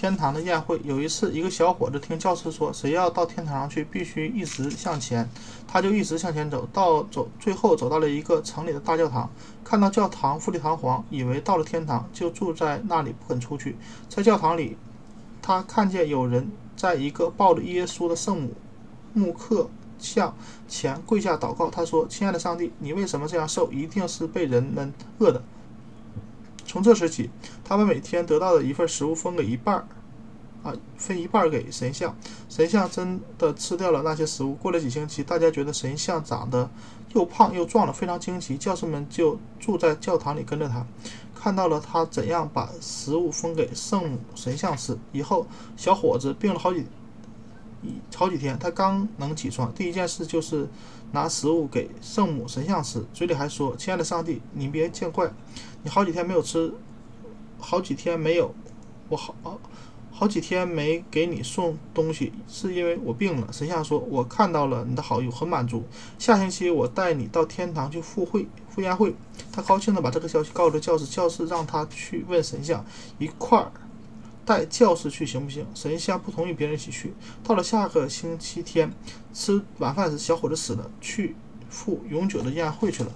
天堂的宴会。有一次，一个小伙子听教师说，谁要到天堂去，必须一直向前。他就一直向前走，到走最后走到了一个城里的大教堂，看到教堂富丽堂皇，以为到了天堂，就住在那里不肯出去。在教堂里，他看见有人在一个抱着耶稣的圣母木刻像前跪下祷告。他说：“亲爱的上帝，你为什么这样受？一定是被人们饿的。”从这时起，他把每天得到的一份食物分给一半儿，啊，分一半儿给神像。神像真的吃掉了那些食物。过了几星期，大家觉得神像长得又胖又壮了，非常惊奇。教师们就住在教堂里跟着他，看到了他怎样把食物分给圣母神像吃。以后，小伙子病了好几好几天，他刚能起床，第一件事就是拿食物给圣母神像吃，嘴里还说：“亲爱的上帝，你别见怪。”你好几天没有吃，好几天没有，我好好几天没给你送东西，是因为我病了。神像说：“我看到了你的好意，很满足。下星期我带你到天堂去赴会赴宴会。”他高兴地把这个消息告诉了教士，教士让他去问神像，一块儿带教室去行不行？神仙不同意别人一起去。到了下个星期天吃晚饭时，小伙子死了，去赴永久的宴会去了。